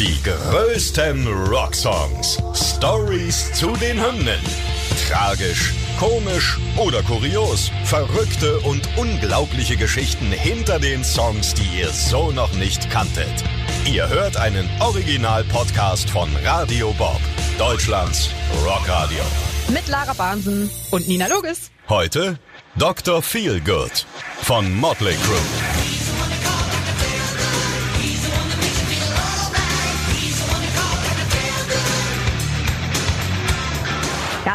Die größten Rocksongs. Stories zu den Hymnen. Tragisch, komisch oder kurios. Verrückte und unglaubliche Geschichten hinter den Songs, die ihr so noch nicht kanntet. Ihr hört einen Original-Podcast von Radio Bob. Deutschlands Rockradio. Mit Lara Bahnsen und Nina Logis. Heute Dr. Feelgood von Motley Crue.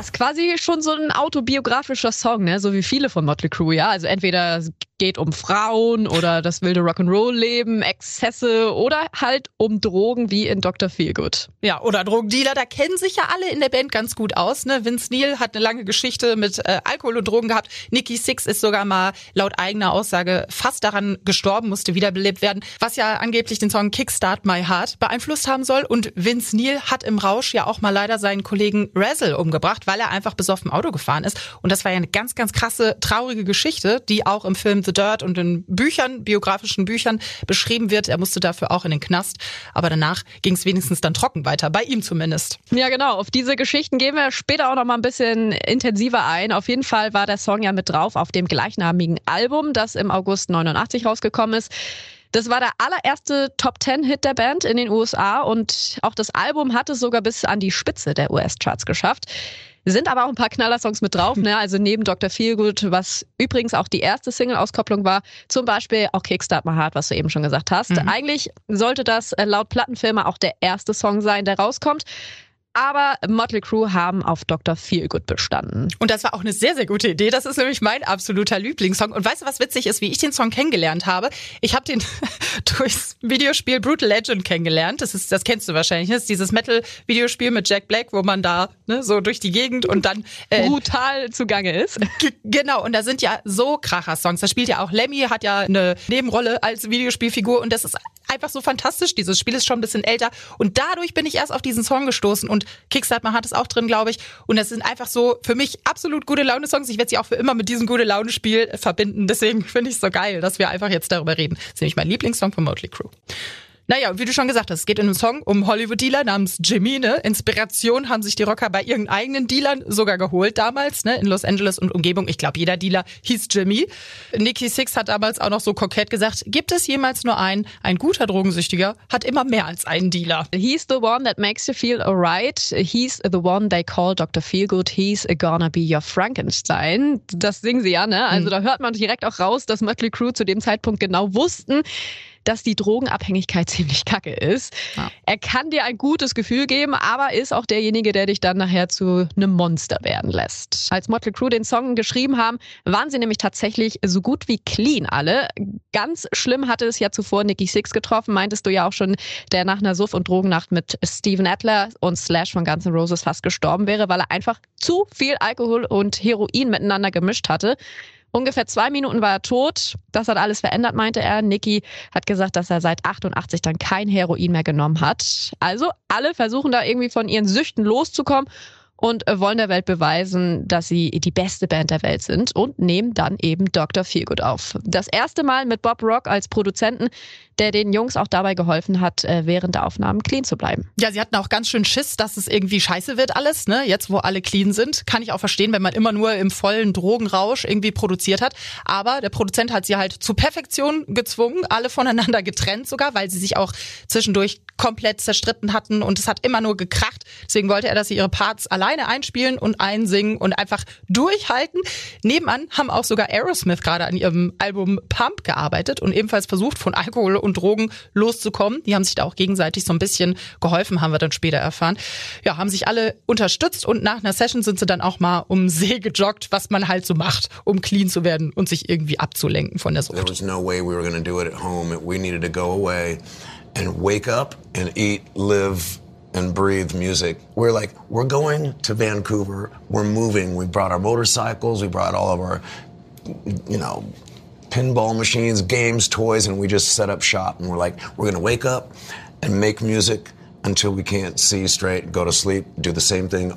Ist quasi schon so ein autobiografischer Song, ne? so wie viele von Motley Crue, ja. Also entweder geht um Frauen oder das wilde Rock'n'Roll-Leben, Exzesse oder halt um Drogen wie in Dr. Feelgood. Ja, oder Drogendealer, da kennen sich ja alle in der Band ganz gut aus. Ne? Vince Neil hat eine lange Geschichte mit äh, Alkohol und Drogen gehabt. Nicky Six ist sogar mal laut eigener Aussage fast daran gestorben, musste wiederbelebt werden, was ja angeblich den Song Kickstart My Heart beeinflusst haben soll. Und Vince Neil hat im Rausch ja auch mal leider seinen Kollegen Razzle umgebracht, weil er einfach besoffen Auto gefahren ist. Und das war ja eine ganz, ganz krasse, traurige Geschichte, die auch im Film The Dirt und in Büchern, biografischen Büchern beschrieben wird. Er musste dafür auch in den Knast. Aber danach ging es wenigstens dann trocken weiter, bei ihm zumindest. Ja, genau. Auf diese Geschichten gehen wir später auch noch mal ein bisschen intensiver ein. Auf jeden Fall war der Song ja mit drauf auf dem gleichnamigen Album, das im August 89 rausgekommen ist. Das war der allererste Top Ten Hit der Band in den USA und auch das Album hat es sogar bis an die Spitze der US-Charts geschafft. Sind aber auch ein paar Knaller-Songs mit drauf, ne? Also neben Dr. Feelgood, was übrigens auch die erste Single-Auskopplung war, zum Beispiel auch Kickstart My Heart, was du eben schon gesagt hast. Mhm. Eigentlich sollte das äh, laut Plattenfirma auch der erste Song sein, der rauskommt. Aber Motley Crue haben auf Dr. Feelgood bestanden. Und das war auch eine sehr, sehr gute Idee. Das ist nämlich mein absoluter Lieblingssong. Und weißt du, was witzig ist, wie ich den Song kennengelernt habe? Ich habe den durchs Videospiel Brutal Legend kennengelernt. Das ist, das kennst du wahrscheinlich. Das ist dieses Metal-Videospiel mit Jack Black, wo man da ne, so durch die Gegend und dann äh, brutal zugange ist. Genau. Und da sind ja so Kracher-Songs. Da spielt ja auch Lemmy, hat ja eine Nebenrolle als Videospielfigur und das ist einfach so fantastisch. Dieses Spiel ist schon ein bisschen älter und dadurch bin ich erst auf diesen Song gestoßen und Kickstart Man hat es auch drin, glaube ich. Und das sind einfach so für mich absolut gute Laune-Songs. Ich werde sie auch für immer mit diesem gute Laune-Spiel verbinden. Deswegen finde ich es so geil, dass wir einfach jetzt darüber reden. Das ist nämlich mein Lieblingssong von Motley Crue. Naja, wie du schon gesagt hast, es geht in einem Song um Hollywood-Dealer namens Jimmy. Ne? Inspiration haben sich die Rocker bei ihren eigenen Dealern sogar geholt damals, ne? in Los Angeles und Umgebung. Ich glaube, jeder Dealer hieß Jimmy. Nicky Six hat damals auch noch so kokett gesagt, gibt es jemals nur einen? Ein guter Drogensüchtiger hat immer mehr als einen Dealer. He's the one that makes you feel alright. He's the one they call Dr. Feelgood. He's gonna be your Frankenstein. Das singen sie ja, ne? Also mhm. da hört man direkt auch raus, dass Mötley Crue zu dem Zeitpunkt genau wussten, dass die Drogenabhängigkeit ziemlich kacke ist. Ja. Er kann dir ein gutes Gefühl geben, aber ist auch derjenige, der dich dann nachher zu einem Monster werden lässt. Als Motley Crue den Song geschrieben haben, waren sie nämlich tatsächlich so gut wie clean alle. Ganz schlimm hatte es ja zuvor Nicky Six getroffen, meintest du ja auch schon, der nach einer Suff- und Drogennacht mit Steven Adler und Slash von Guns N' Roses fast gestorben wäre, weil er einfach zu viel Alkohol und Heroin miteinander gemischt hatte. Ungefähr zwei Minuten war er tot. Das hat alles verändert, meinte er. Nicky hat gesagt, dass er seit 88 dann kein Heroin mehr genommen hat. Also alle versuchen da irgendwie von ihren Süchten loszukommen und wollen der Welt beweisen, dass sie die beste Band der Welt sind und nehmen dann eben Dr. Feelgood auf. Das erste Mal mit Bob Rock als Produzenten, der den Jungs auch dabei geholfen hat, äh, während der Aufnahmen clean zu bleiben. Ja, sie hatten auch ganz schön Schiss, dass es irgendwie scheiße wird alles, ne? Jetzt, wo alle clean sind, kann ich auch verstehen, wenn man immer nur im vollen Drogenrausch irgendwie produziert hat. Aber der Produzent hat sie halt zur Perfektion gezwungen, alle voneinander getrennt sogar, weil sie sich auch zwischendurch komplett zerstritten hatten und es hat immer nur gekracht. Deswegen wollte er, dass sie ihre Parts alleine einspielen und einsingen und einfach durchhalten. Nebenan haben auch sogar Aerosmith gerade an ihrem Album Pump gearbeitet und ebenfalls versucht, von Alkohol und Drogen loszukommen. Die haben sich da auch gegenseitig so ein bisschen geholfen, haben wir dann später erfahren. Ja, haben sich alle unterstützt und nach einer Session sind sie dann auch mal um See gejoggt, was man halt so macht, um clean zu werden und sich irgendwie abzulenken von der Sucht. There was no way we were going to do it at home. We needed to go away. and wake up and eat, live, and breathe music. We're like, we're going to Vancouver. We're moving. We brought our motorcycles. We brought all of our, you know, pinball machines, games, toys, and we just set up shop. And we're like, we're going to wake up and make music until we can't see straight, go to sleep, do the same thing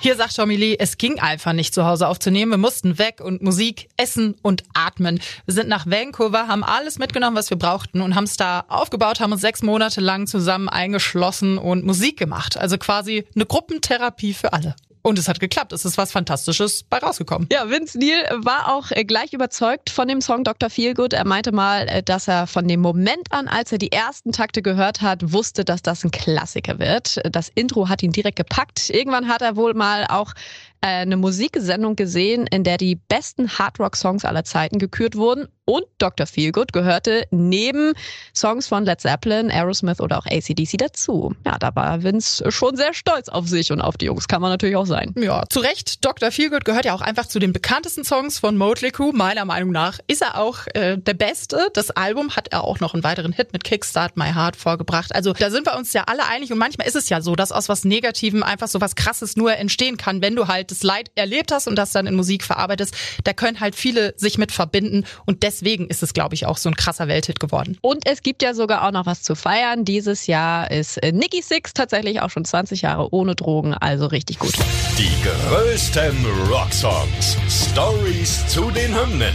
Hier sagt Lee, es ging einfach nicht zu Hause aufzunehmen. Wir mussten weg und Musik, Essen und atmen. Wir sind nach Vancouver, haben alles mitgenommen, was wir brauchten und haben es da aufgebaut, haben uns sechs Monate lang zusammen eingeschlossen und Musik gemacht. Also quasi eine Gruppentherapie für alle. Und es hat geklappt. Es ist was Fantastisches bei rausgekommen. Ja, Vince Neil war auch äh, gleich überzeugt von dem Song Dr. Feelgood. Er meinte mal, äh, dass er von dem Moment an, als er die ersten Takte gehört hat, wusste, dass das ein Klassiker wird. Das Intro hat ihn direkt gepackt. Irgendwann hat er wohl mal auch eine Musiksendung gesehen, in der die besten Hardrock-Songs aller Zeiten gekürt wurden. Und Dr. Feelgood gehörte neben Songs von Led Zeppelin, Aerosmith oder auch ACDC dazu. Ja, da war Vince schon sehr stolz auf sich und auf die Jungs. Kann man natürlich auch sein. Ja, zu Recht. Dr. Feelgood gehört ja auch einfach zu den bekanntesten Songs von Motley Crue. Meiner Meinung nach ist er auch äh, der Beste. Das Album hat er auch noch einen weiteren Hit mit Kickstart My Heart vorgebracht. Also da sind wir uns ja alle einig. Und manchmal ist es ja so, dass aus was Negativem einfach so was Krasses nur entstehen kann, wenn du halt das Leid erlebt hast und das dann in Musik verarbeitest. Da können halt viele sich mit verbinden. Und deswegen ist es, glaube ich, auch so ein krasser Welthit geworden. Und es gibt ja sogar auch noch was zu feiern. Dieses Jahr ist äh, Nicky Six tatsächlich auch schon 20 Jahre ohne Drogen, also richtig gut. Die größten Rocksongs. Stories zu den Hymnen.